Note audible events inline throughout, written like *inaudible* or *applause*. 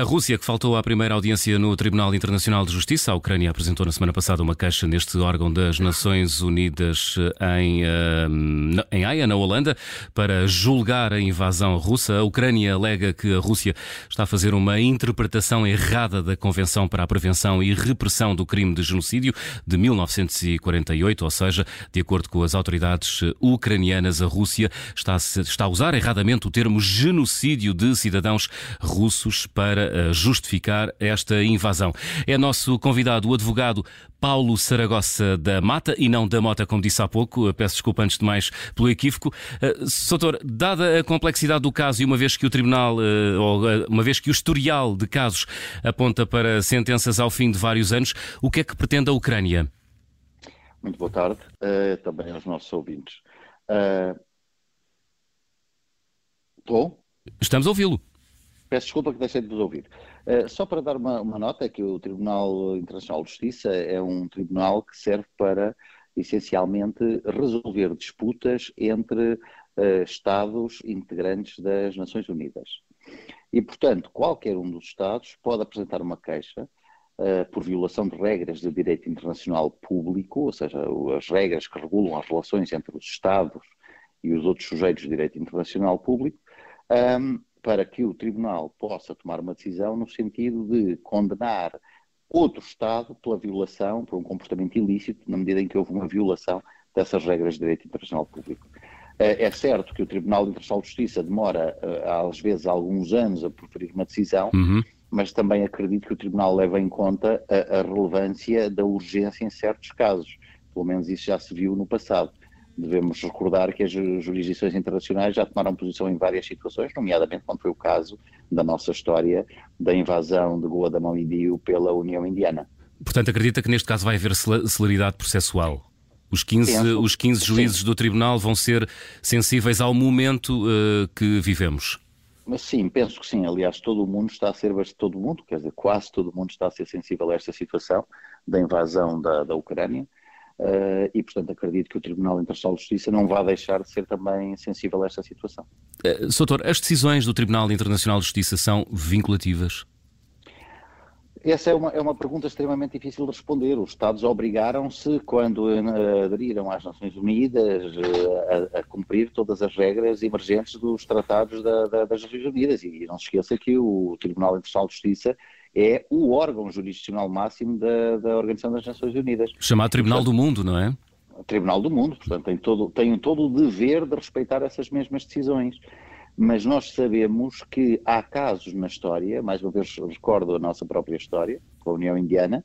A Rússia, que faltou à primeira audiência no Tribunal Internacional de Justiça, a Ucrânia apresentou na semana passada uma queixa neste órgão das Nações Unidas em, eh, em Haia, na Holanda, para julgar a invasão russa. A Ucrânia alega que a Rússia está a fazer uma interpretação errada da Convenção para a Prevenção e Repressão do Crime de Genocídio de 1948, ou seja, de acordo com as autoridades ucranianas, a Rússia está, está a usar erradamente o termo genocídio de cidadãos russos para eh, justificar esta invasão. É nosso convidado o advogado Paulo Saragossa da Mata e não da Mota, como disse há pouco. Peço desculpa antes de mais pelo equívoco. Uh, Soutor, dada a complexidade do caso e uma vez que o Tribunal, uh, ou uma vez que o historial de casos aponta para sentenças ao fim de vários anos, o que é que pretende a Ucrânia? Muito boa tarde, uh, também aos nossos ouvintes. Uh... Estou? Estamos a ouvi-lo. Peço desculpa que deixei de vos ouvir. Uh, só para dar uma, uma, nota, é que o Tribunal Internacional de Justiça é um tribunal que serve para, essencialmente, resolver disputas entre uh, Estados integrantes das Nações Unidas. E, portanto, qualquer um dos Estados pode apresentar uma queixa uh, por violação de regras de direito internacional público, ou seja, as regras que regulam as relações entre os Estados e os outros sujeitos de direito internacional público, um, ehm, para que o Tribunal possa tomar uma decisão no sentido de condenar outro Estado pela violação, por um comportamento ilícito, na medida em que houve uma violação dessas regras de direito internacional público. Eh, é certo que o Tribunal Internacional de Justiça demora, eh, às vezes, alguns anos a proferir uma decisão, uhum. mas também acredito que o Tribunal leva em conta a, a relevância da urgência em certos casos. Pelo menos isso já se viu no passado devemos recordar que as jurisdições internacionais já tomaram posição em várias situações, nomeadamente quando foi o caso da nossa história da invasão de Goa da Mão Dio pela União Indiana. Portanto, acredita que neste caso vai haver celeridade processual? Os 15, os 15 juízes sim. do Tribunal vão ser sensíveis ao momento uh, que vivemos? Mas sim, penso que sim. Aliás, todo o mundo está a ser, todo o mundo, quer dizer, quase todo o mundo está a ser sensível a esta situação da invasão da, da Ucrânia. Uh, e, portanto, acredito que o Tribunal Internacional de Justiça não vai deixar de ser também sensível a esta situação. Uh, Soutor, as decisões do Tribunal Internacional de Justiça são vinculativas? Essa é uma, é uma pergunta extremamente difícil de responder. Os Estados obrigaram-se, quando uh, aderiram às Nações Unidas, a, a, cumprir todas as regras emergentes dos tratados da, da, das Nações Unidas. E não se esqueça que o Tribunal Internacional de Justiça é o órgão jurisdicional máximo da, da Organização das Nações Unidas. Chamado Tribunal do Mundo, não é? Tribunal do Mundo, portanto, tem todo, tem todo o dever de respeitar essas mesmas decisões. Mas nós sabemos que há casos na história, mais uma vez recordo a nossa própria história, com a União Indiana,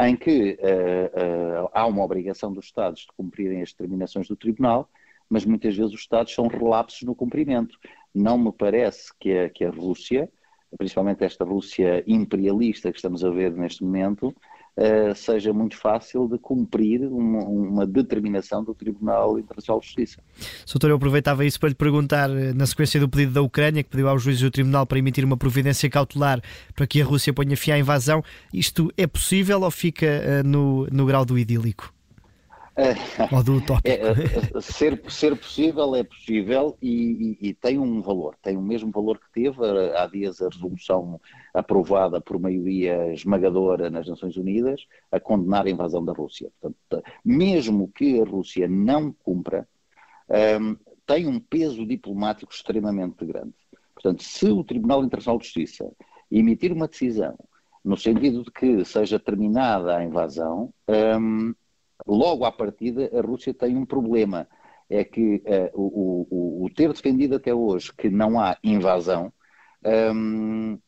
em que uh, uh, há uma obrigação dos Estados de cumprirem as determinações do Tribunal, mas muitas vezes os Estados são relapsos no cumprimento. Não me parece que a, que a Rússia, principalmente esta Rússia imperialista que estamos a ver neste momento, uh, seja muito fácil de cumprir uma, determinação do Tribunal Internacional de Justiça. Soutor, eu aproveitava isso para lhe perguntar, eh, na sequência do pedido da Ucrânia, que pediu aos juízes do Tribunal para emitir uma providência cautelar para que a Rússia ponha fim à invasão, isto é possível ou fica uh, no, no grau do idílico? Ou do utópico. É, é, ser, ser possível é possível e, e, e, tem um valor, tem o mesmo valor que teve há dias a resolução aprovada por maioria esmagadora nas Nações Unidas a condenar a invasão da Rússia. Portanto, mesmo que a Rússia não cumpra, um, tem um peso diplomático extremamente grande. Portanto, se o Tribunal Internacional de Justiça emitir uma decisão no sentido de que seja terminada a invasão, um, logo à partida, a Rússia tem um problema. É que uh, o, o, o, ter defendido até hoje que não há invasão um,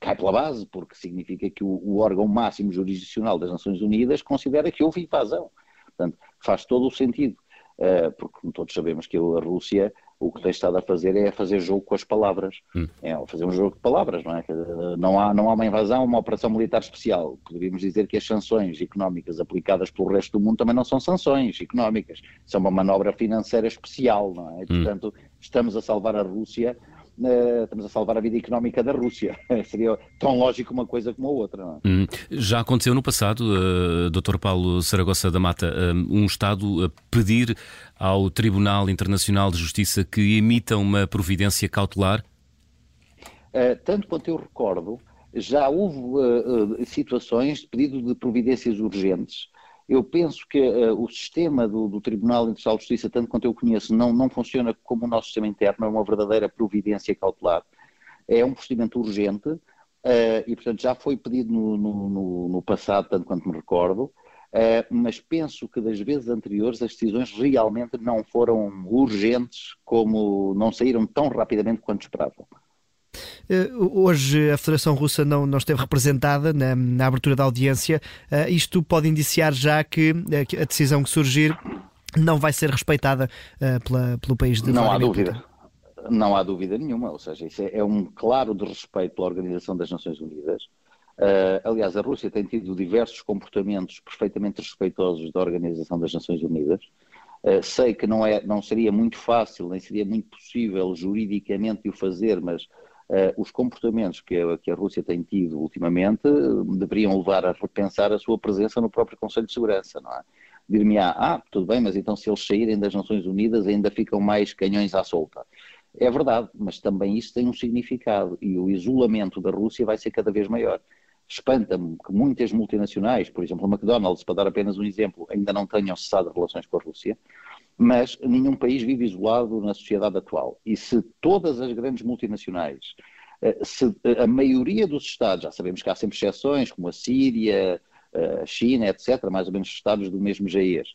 cai pela base, porque significa que o, o, órgão máximo jurisdicional das Nações Unidas considera que houve invasão. Portanto, faz todo o sentido, uh, porque todos sabemos que a Rússia o que tem estado a fazer é fazer jogo com as palavras. Hum. É fazer um jogo de palavras, não é? Não há, não há uma invasão, uma operação militar especial. Poderíamos dizer que as sanções económicas aplicadas pelo resto do mundo também não são sanções económicas, são uma manobra financeira especial, não é? E, hum. portanto, estamos a salvar a Rússia Uh, estamos a salvar a vida económica da Rússia. *laughs* Seria tão lógico uma coisa como a outra. É? Hum. Já aconteceu no passado, uh, Dr. Paulo Saragossa da Mata, uh, um Estado a pedir ao Tribunal Internacional de Justiça que emita uma providência cautelar? Uh, tanto quanto eu recordo, já houve uh, uh, situações de pedido de providências urgentes. Eu penso que uh, o sistema do, do, Tribunal Internacional de Justiça, tanto quanto eu conheço, não, não funciona como o nosso sistema interno, é uma verdadeira providência cautelar. É um procedimento urgente e, portanto, já foi pedido no, no, no passado, tanto quanto me recordo, mas penso que das vezes anteriores as decisões realmente não foram urgentes como não saíram tão rapidamente quanto esperavam. Eh, hoje a Federação Russa não, não esteve representada na, na abertura da audiência. Uh, isto pode indiciar já que, uh, que, a decisão que surgir não vai ser respeitada uh, pela, pelo país de Não há dúvida. Não há dúvida nenhuma. Ou seja, isso é, é um claro desrespeito pela Organização das Nações Unidas. aliás, a Rússia tem tido diversos comportamentos perfeitamente respeitosos da Organização das Nações Unidas. sei que não, é, não seria muito fácil, nem seria muito possível juridicamente o fazer, mas uh, os comportamentos que a, que a, Rússia tem tido ultimamente uh, deveriam levar a repensar a sua presença no próprio Conselho de Segurança, não é? Dir-me, ah, tudo bem, mas então se eles saírem das Nações Unidas ainda ficam mais canhões à solta. É verdade, mas também isso tem um significado e o isolamento da Rússia vai ser cada vez maior. Espanta-me que muitas multinacionais, por exemplo, a McDonald's, para dar apenas um exemplo, ainda não tenham cessado relações com a Rússia, mas nenhum país vive isolado na sociedade atual. E se todas as grandes multinacionais, eh, se a maioria dos Estados, já sabemos que há sempre exceções, como a Síria, a China, etc., mais ou menos Estados do mesmo GES,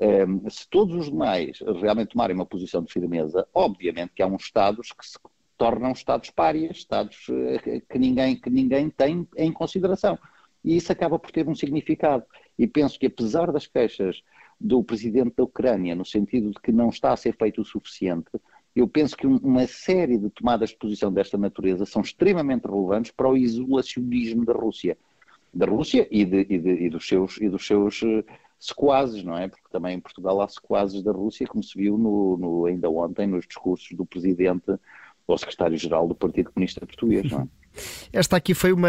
eh, se todos os demais realmente tomarem uma posição de firmeza, obviamente que há uns Estados que se tornam Estados párias, Estados eh, que ninguém, que ninguém tem em consideração. E isso acaba por ter um significado. E penso que, apesar das queixas do presidente da Ucrânia, no sentido de que não está a ser feito o suficiente, eu penso que uma série de tomadas de posição desta natureza são extremamente relevantes para o isolacionismo da Rússia. Da Rússia e, de, e, de, e dos seus, e dos seus uh, sequazes, não é? Porque também em Portugal há sequazes da Rússia, como se viu no, no, ainda ontem nos discursos do presidente ou secretário-geral do Partido Comunista Português, não é? Esta aqui foi uma.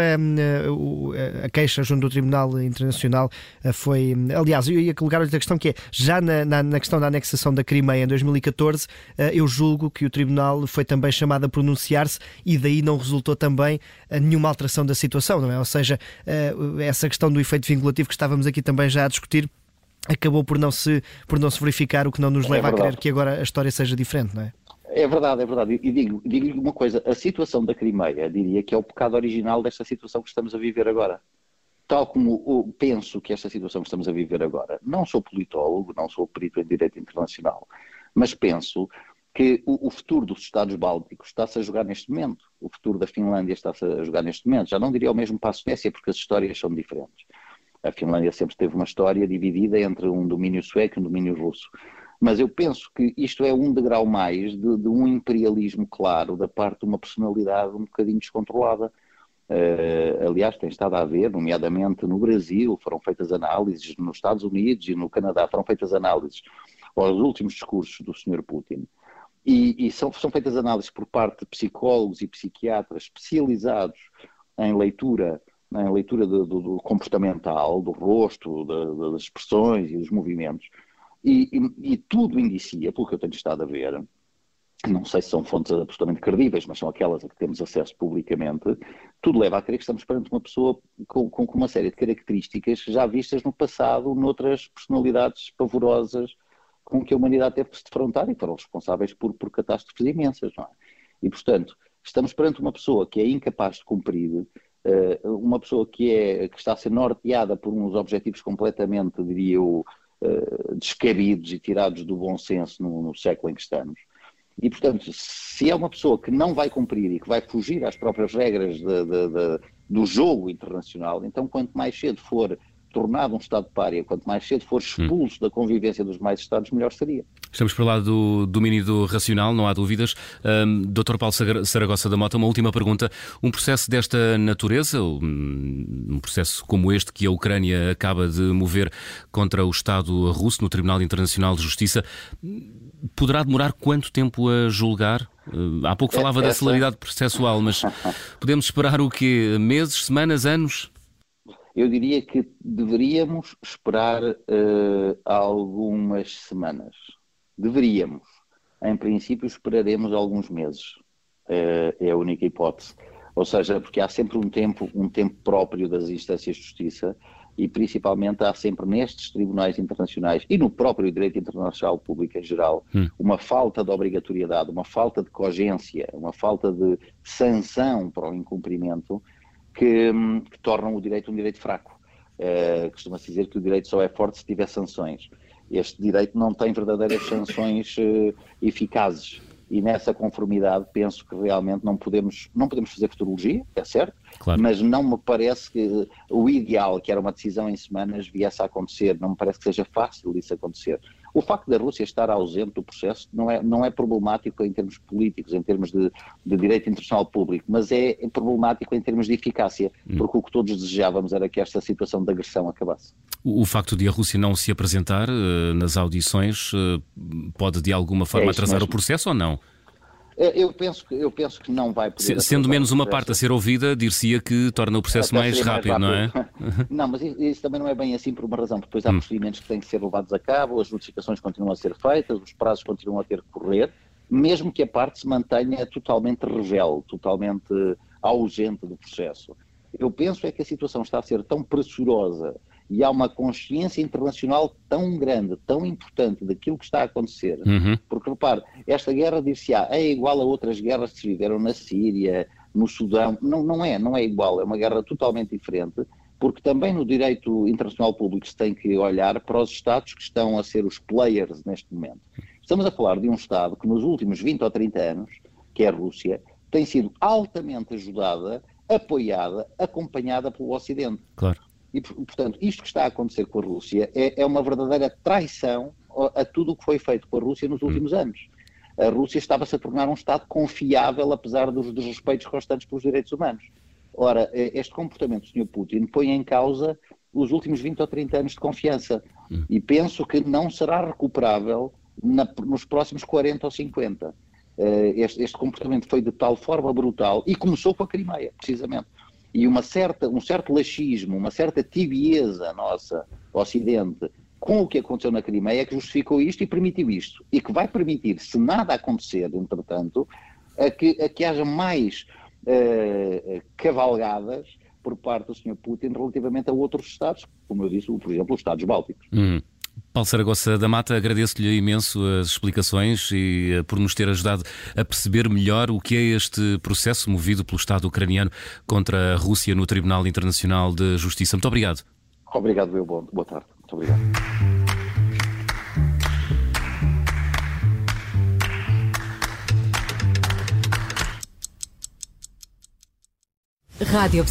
A queixa junto do Tribunal Internacional eh, foi. Aliás, eu ia colocar outra questão que é: já na, na, na, questão da anexação da Crimeia em 2014, eh, eu julgo que o Tribunal foi também chamado a pronunciar-se e daí não resultou também eh, nenhuma alteração da situação, não é? Ou seja, essa questão do efeito vinculativo que estávamos aqui também já a discutir acabou por não se, por não se verificar, o que não nos é leva é a crer que agora a história seja diferente, não é? É verdade, é verdade. E digo, digo-lhe uma coisa: a situação da Crimeia, diria que é o pecado original desta situação que estamos a viver agora. Tal como penso que esta situação que estamos a viver agora, não sou politólogo, não sou perito em direito internacional, mas penso que o, o futuro dos Estados Bálticos está-se a jogar neste momento, o futuro da Finlândia está-se a jogar neste momento. Já não diria o mesmo para a Suécia, porque as histórias são diferentes. A Finlândia sempre teve uma história dividida entre um domínio sueco e um domínio russo. Mas eu penso que isto é um degrau mais de, de um imperialismo claro da parte de uma personalidade um bocadinho descontrolada. Uh, aliás, tem estado a haver, nomeadamente no Brasil, foram feitas análises, nos Estados Unidos e no Canadá foram feitas análises aos últimos discursos do Sr. Putin. E, e são, são, feitas análises por parte de psicólogos e psiquiatras especializados em leitura, em leitura do, do, do comportamental, do rosto, das expressões e dos movimentos. E, e, tudo indicia, pelo que eu tenho estado a ver, não sei se são fontes absolutamente credíveis, mas são aquelas a que temos acesso publicamente, tudo leva a crer que estamos perante uma pessoa com, com, uma série de características já vistas no passado noutras personalidades pavorosas com que a humanidade teve que se defrontar e foram responsáveis por, por catástrofes imensas, não é? E, portanto, estamos perante uma pessoa que é incapaz de cumprir, uh, uma pessoa que, é, que está a ser norteada por uns objetivos completamente, diria eu, uh, descabidos e tirados do bom senso no, no, século em que estamos. E, portanto, se é uma pessoa que não vai cumprir e que vai fugir às próprias regras de, de, de, do jogo internacional, então quanto mais cedo for tornado um Estado de párea, quanto mais cedo for expulso hum. da convivência dos mais Estados, melhor seria. Estamos para lá do domínio do racional, não há dúvidas. Um, Dr. Paulo Saragossa da Mota, uma última pergunta. Um processo desta natureza, um processo como este que a Ucrânia acaba de mover contra o Estado russo no Tribunal Internacional de Justiça, poderá demorar quanto tempo a julgar? Hum, há pouco falava Essa... da celeridade processual, mas *laughs* podemos esperar o quê? Meses, semanas, anos? Eu diria que deveríamos esperar uh, algumas semanas. Deveríamos. Em princípio, esperaremos alguns meses. Uh, é a única hipótese. Ou seja, porque há sempre um tempo, um tempo próprio das instâncias de justiça e principalmente há sempre nestes tribunais internacionais e no próprio direito internacional público em geral hum. uma falta de obrigatoriedade, uma falta de cogência, uma falta de sanção para o incumprimento que, que tornam o direito um direito fraco. Uh, Costuma-se dizer que o direito só é forte se tiver sanções. Este direito não tem verdadeiras sanções uh, eficazes e nessa conformidade penso que realmente não podemos, não podemos fazer futurologia, é certo, claro. mas não me parece que o ideal, que era uma decisão em semanas, viesse a acontecer, não me parece que seja fácil isso acontecer. O facto da Rússia estar ausente do processo não é, não é problemático em termos políticos, em termos de, de direito internacional público, mas é problemático em termos de eficácia, hum. porque o que todos desejávamos era que esta situação de agressão acabasse. O, o facto de a Rússia não se apresentar uh, nas audições uh, pode de alguma forma é atrasar mesmo. o processo ou não? Eu penso que, eu penso que não vai poder. Sendo menos uma parte a ser ouvida, dir-se-ia que torna o processo mais rápido, mais rápido, não é? *laughs* não, mas isso também não é bem assim por uma razão. Depois há hum. procedimentos que têm que ser levados a cabo, as notificações continuam a ser feitas, os prazos continuam a ter que correr, mesmo que a parte se mantenha totalmente rebelde, totalmente ausente do processo. Eu penso é que a situação está a ser tão pressurosa e há uma consciência internacional tão grande, tão importante daquilo que está a acontecer. Uhum. Porque, repare, esta guerra, dir-se-á, é igual a outras guerras que se viveram na Síria, no Sudão. Não, não é, não é igual, é uma guerra totalmente diferente, porque também no direito internacional público se tem que olhar para os Estados que estão a ser os players neste momento. Estamos a falar de um Estado que nos últimos 20 ou 30 anos, que é a Rússia, tem sido altamente ajudada, apoiada, acompanhada pelo Ocidente. Claro. E, portanto, isto que está a acontecer com a Rússia é, é uma verdadeira traição a, tudo o que foi feito com a Rússia nos hum. últimos anos. A Rússia estava-se a tornar um Estado confiável, apesar dos desrespeitos constantes pelos direitos humanos. Ora, este comportamento do Sr. Putin põe em causa os últimos 20 ou 30 anos de confiança. Hum. E penso que não será recuperável na, nos próximos 40 ou 50. Eh, este, este comportamento foi de tal forma brutal e começou com a Crimeia, precisamente e uma certa, um certo laxismo, uma certa tibieza nossa, Ocidente, com o que aconteceu na Crimeia, que justificou isto e permitiu isto. E que vai permitir, se nada acontecer, entretanto, a que, a que haja mais uh, cavalgadas por parte do Sr. Putin relativamente a outros Estados, como eu disse, por exemplo, os Estados Bálticos. Hum. Paulo Saragossa da Mata, agradeço-lhe imenso as explicações e eh, por nos ter ajudado a perceber melhor o que é este processo movido pelo Estado ucraniano contra a Rússia no Tribunal Internacional de Justiça. Muito obrigado. Obrigado, eu. Boa tarde. Muito obrigado. Rádio